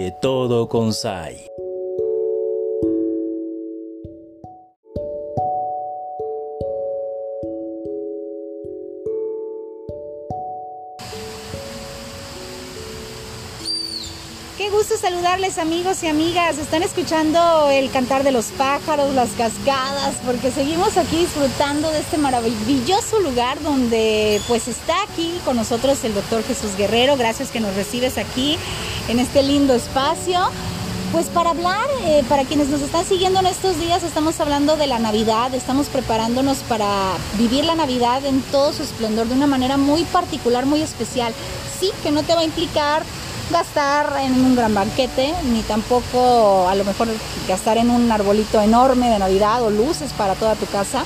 de todo Consai. Gusto saludarles amigos y amigas. Están escuchando el cantar de los pájaros, las cascadas, porque seguimos aquí disfrutando de este maravilloso lugar donde pues está aquí con nosotros el doctor Jesús Guerrero. Gracias que nos recibes aquí en este lindo espacio. Pues para hablar, eh, para quienes nos están siguiendo en estos días, estamos hablando de la Navidad, estamos preparándonos para vivir la Navidad en todo su esplendor de una manera muy particular, muy especial. Sí, que no te va a implicar gastar en un gran banquete, ni tampoco a lo mejor gastar en un arbolito enorme de Navidad o luces para toda tu casa,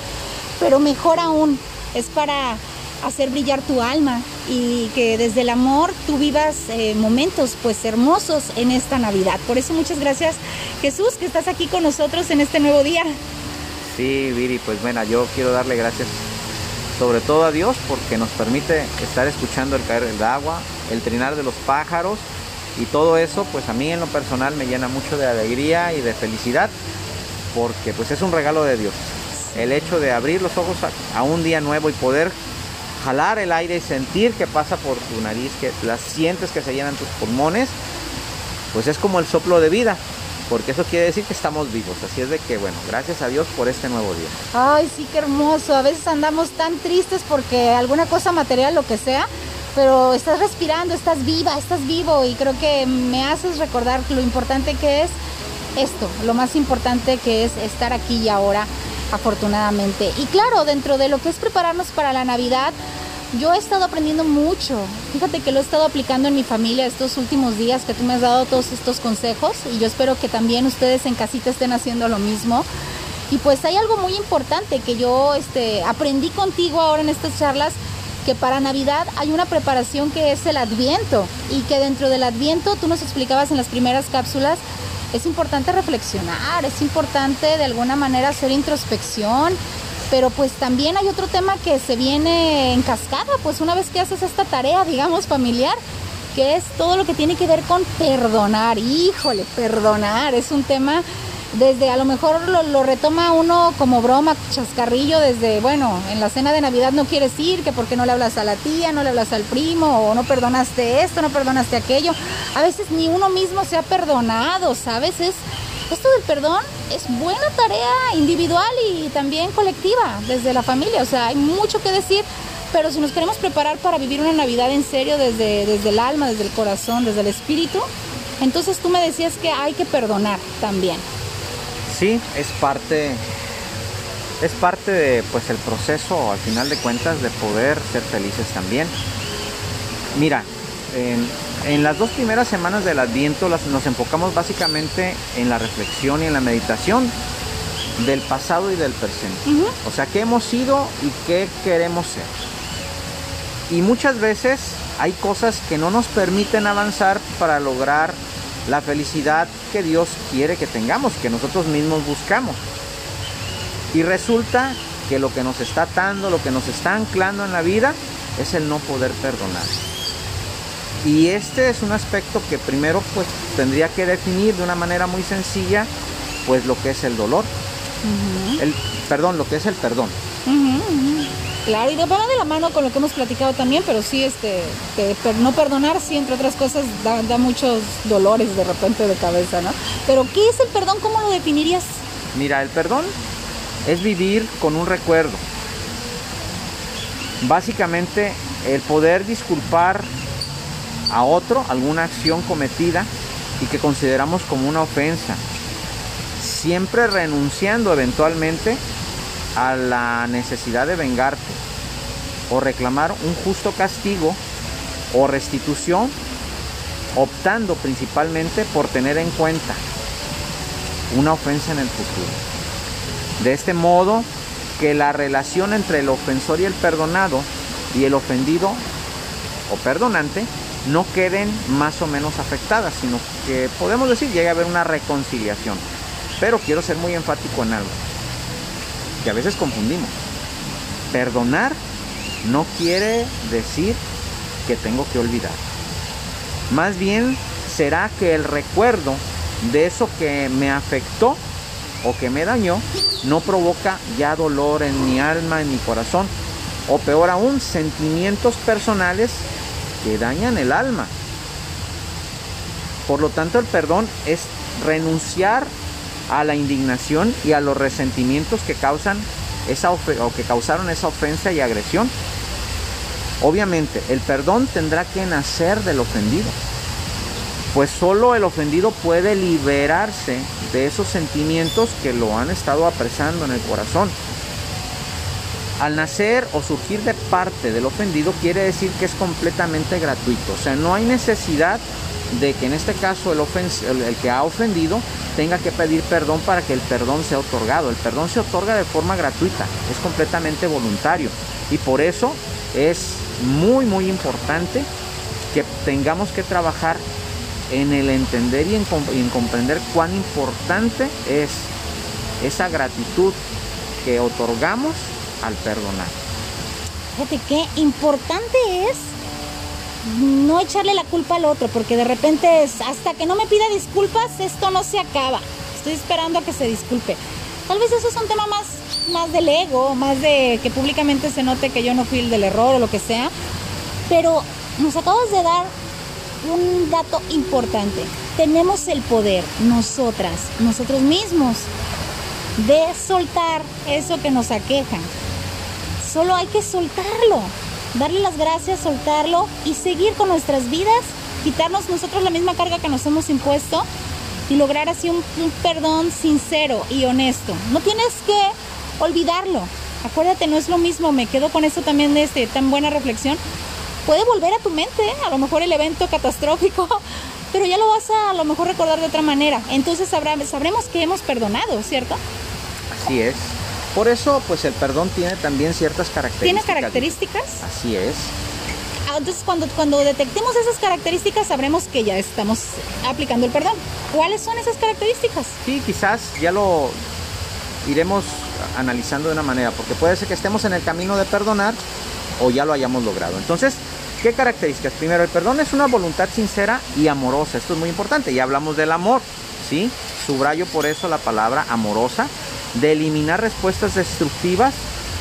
pero mejor aún, es para hacer brillar tu alma y que desde el amor tú vivas eh, momentos pues hermosos en esta Navidad. Por eso muchas gracias Jesús que estás aquí con nosotros en este nuevo día. Sí, Viri, pues bueno, yo quiero darle gracias sobre todo a Dios porque nos permite estar escuchando el caer del agua, el trinar de los pájaros y todo eso pues a mí en lo personal me llena mucho de alegría y de felicidad porque pues es un regalo de Dios. El hecho de abrir los ojos a, un día nuevo y poder jalar el aire y sentir que pasa por tu nariz, que las sientes que se llenan tus pulmones, pues es como el soplo de vida porque eso quiere decir que estamos vivos. Así es de que, bueno, gracias a Dios por este nuevo día. Ay, sí, qué hermoso. A veces andamos tan tristes porque alguna cosa material, lo que sea, pero estás respirando, estás viva, estás vivo y creo que me haces recordar lo importante que es esto, lo más importante que es estar aquí y ahora, afortunadamente. Y claro, dentro de lo que es prepararnos para la Navidad, yo he estado aprendiendo mucho. Fíjate que lo he estado aplicando en mi familia estos últimos días que tú me has dado todos estos consejos y yo espero que también ustedes en casita estén haciendo lo mismo. Y pues hay algo muy importante que yo este, aprendí contigo ahora en estas charlas, que para Navidad hay una preparación que es el Adviento y que dentro del Adviento tú nos explicabas en las primeras cápsulas, es importante reflexionar, es importante de alguna manera hacer introspección, pero pues también hay otro tema que se viene en cascada, pues una vez que haces esta tarea, digamos, familiar, que es todo lo que tiene que ver con perdonar. Híjole, perdonar es un tema desde a lo mejor lo, retoma uno como broma, chascarrillo, desde, bueno, en la cena de Navidad no quieres ir, que porque no le hablas a la tía, no le hablas al primo, o no perdonaste esto, no perdonaste aquello. A veces ni uno mismo se ha perdonado, ¿sabes? Es, esto del perdón es buena tarea individual y también colectiva, desde la familia. O sea, hay mucho que decir, pero si nos queremos preparar para vivir una Navidad en serio, desde, desde el alma, desde el corazón, desde el espíritu, entonces tú me decías que hay que perdonar también. Sí, es parte, es parte de pues el proceso, al final de cuentas, de poder ser felices también. Mira, en, en las dos primeras semanas del Adviento las, nos enfocamos básicamente en la reflexión y en la meditación del pasado y del presente. Uh -huh. O sea, qué hemos sido y qué queremos ser. Y muchas veces hay cosas que no nos permiten avanzar para lograr la felicidad que Dios quiere que tengamos, que nosotros mismos buscamos. Y resulta que lo que nos está atando, lo que nos está anclando en la vida, es el no poder perdonar. Y este es un aspecto que primero pues tendría que definir de una manera muy sencilla pues lo que es el dolor. Uh -huh. El perdón, lo que es el perdón. Claro, y va de la mano con lo que hemos platicado también, pero sí, este, no perdonar, sí, entre otras cosas, da, muchos dolores de repente de cabeza, ¿no? Pero, ¿qué es el perdón? ¿Cómo lo definirías? Mira, el perdón es vivir con un recuerdo. Básicamente, el poder disculpar a otro alguna acción cometida y que consideramos como una ofensa, siempre renunciando eventualmente a la necesidad de vengarte o reclamar un justo castigo o restitución, optando principalmente por tener en cuenta una ofensa en el futuro. De este modo, que la relación entre el ofensor y el perdonado y el ofendido o perdonante no queden más o menos afectadas, sino que podemos decir llegue a haber una reconciliación. Pero quiero ser muy enfático en algo, que a veces confundimos. Perdonar no quiere decir que tengo que olvidar. Más bien será que el recuerdo de eso que me afectó o que me dañó no provoca ya dolor en mi alma, en mi corazón, o peor aún, sentimientos personales que dañan el alma. Por lo tanto, el perdón es renunciar a la indignación y a los resentimientos que causan esa o que causaron esa ofensa y agresión. Obviamente, el perdón tendrá que nacer del ofendido, pues solo el ofendido puede liberarse de esos sentimientos que lo han estado apresando en el corazón. Al nacer o surgir de parte del ofendido quiere decir que es completamente gratuito, o sea, no hay necesidad de que en este caso el, el, que ha ofendido tenga que pedir perdón para que el perdón sea otorgado. El perdón se otorga de forma gratuita, es completamente voluntario. Y por eso es muy, muy importante que tengamos que trabajar en el entender y en, en comprender cuán importante es esa gratitud que otorgamos al perdonar. Fíjate qué importante es no echarle la culpa al otro, porque de repente es, hasta que no me pida disculpas, esto no se acaba. Estoy esperando a que se disculpe. Tal vez eso es un tema más, más del ego, más de que públicamente se note que yo no fui el del error o lo que sea. Pero nos acabas de dar un dato importante. Tenemos el poder, nosotras, nosotros mismos, de soltar eso que nos aqueja. Solo hay que soltarlo darle las gracias, soltarlo y seguir con nuestras vidas, quitarnos nosotros la misma carga que nos hemos impuesto y lograr así un, perdón sincero y honesto. No tienes que olvidarlo. Acuérdate, no es lo mismo, me quedo con eso también de este, tan buena reflexión. Puede volver a tu mente, ¿eh? a lo mejor el evento catastrófico, pero ya lo vas a a lo mejor recordar de otra manera. Entonces sabremos que hemos perdonado, ¿cierto? Así es. Por eso, pues el perdón tiene también ciertas características. ¿Tiene características? Así es. Ah, entonces, cuando, cuando detectemos esas características, sabremos que ya estamos aplicando el perdón. ¿Cuáles son esas características? Sí, quizás ya lo iremos analizando de una manera, porque puede ser que estemos en el camino de perdonar o ya lo hayamos logrado. Entonces, ¿qué características? Primero, el perdón es una voluntad sincera y amorosa. Esto es muy importante. Ya hablamos del amor, ¿sí? Subrayo por eso la palabra amorosa de eliminar respuestas destructivas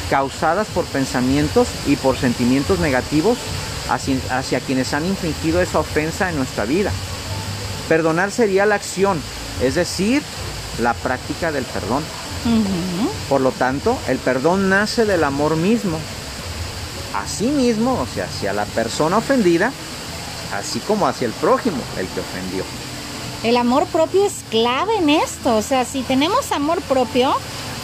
causadas por pensamientos y por sentimientos negativos hacia, quienes han infringido esa ofensa en nuestra vida. Perdonar sería la acción, es decir, la práctica del perdón. Por lo tanto, el perdón nace del amor mismo. Así mismo, o sea, hacia la persona ofendida, así como hacia el prójimo, el que ofendió. El amor propio es clave en esto. O sea, si tenemos amor propio,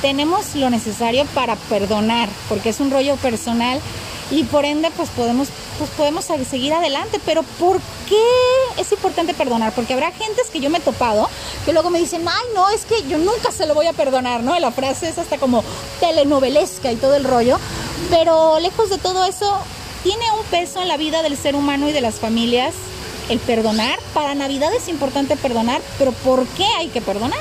tenemos lo necesario para perdonar, porque es un rollo personal y por ende pues podemos pues podemos seguir adelante, pero ¿por qué es importante perdonar? Porque habrá gentes que yo me he topado que luego me dicen, "Ay, no, es que yo nunca se lo voy a perdonar", ¿no? La frase es hasta como telenovelesca y todo el rollo, pero lejos de todo eso tiene un peso en la vida del ser humano y de las familias el perdonar. Para Navidad es importante perdonar, pero ¿por qué hay que perdonar?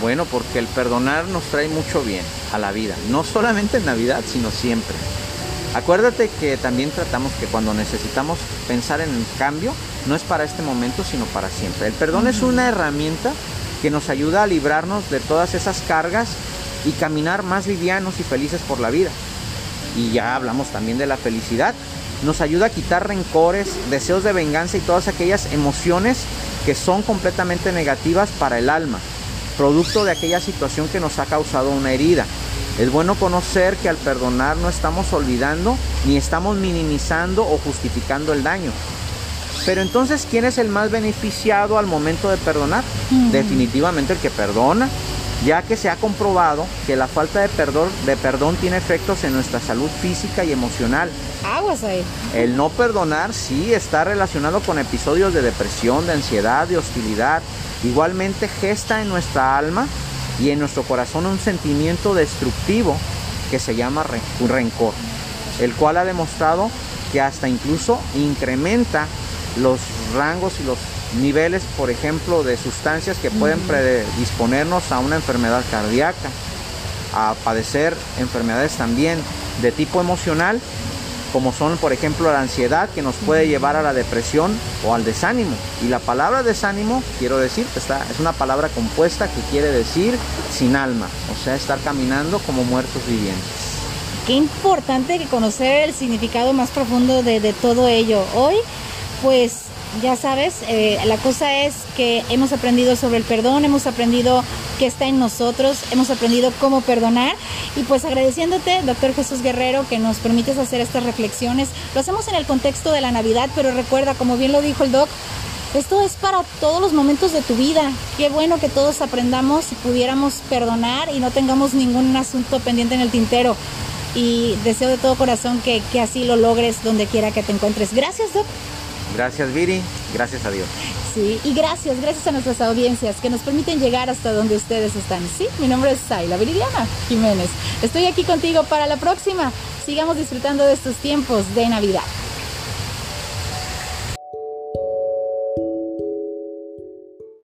Bueno, porque el perdonar nos trae mucho bien a la vida, no solamente en Navidad, sino siempre. Acuérdate que también tratamos que cuando necesitamos pensar en el cambio, no es para este momento, sino para siempre. El perdón es una herramienta que nos ayuda a librarnos de todas esas cargas y caminar más livianos y felices por la vida. Y ya hablamos también de la felicidad nos ayuda a quitar rencores, deseos de venganza y todas aquellas emociones que son completamente negativas para el alma, producto de aquella situación que nos ha causado una herida. Es bueno conocer que al perdonar no estamos olvidando ni estamos minimizando o justificando el daño. Pero entonces, ¿quién es el más beneficiado al momento de perdonar? Definitivamente el que perdona, ya que se ha comprobado que la falta de perdón, de perdón tiene efectos en nuestra salud física y emocional. Aguas ahí. El no perdonar sí está relacionado con episodios de depresión, de ansiedad, de hostilidad. Igualmente gesta en nuestra alma y en nuestro corazón un sentimiento destructivo que se llama rencor, el cual ha demostrado que hasta incluso incrementa los rangos y los niveles, por ejemplo, de sustancias que pueden predisponernos a una enfermedad cardíaca, a padecer enfermedades también de tipo emocional como son por ejemplo la ansiedad que nos puede llevar a la depresión o al desánimo. Y la palabra desánimo, quiero decir, está, es una palabra compuesta que quiere decir sin alma, o sea, estar caminando como muertos vivientes. Qué importante conocer el significado más profundo de, de todo ello. Hoy, pues ya sabes, eh, la cosa es que hemos aprendido sobre el perdón, hemos aprendido que está en nosotros, hemos aprendido cómo perdonar y pues agradeciéndote, doctor Jesús Guerrero, que nos permites hacer estas reflexiones. Lo hacemos en el contexto de la Navidad, pero recuerda, como bien lo dijo el doc, esto es para todos los momentos de tu vida. Qué bueno que todos aprendamos y pudiéramos perdonar y no tengamos ningún asunto pendiente en el tintero. Y deseo de todo corazón que, así lo logres donde quiera que te encuentres. Gracias, Doc. Gracias Viri, gracias a Dios. Sí, y gracias, gracias a nuestras audiencias que nos permiten llegar hasta donde ustedes están. Sí, mi nombre es Sayla Viridiana Jiménez. Estoy aquí contigo para la próxima. Sigamos disfrutando de estos tiempos de Navidad.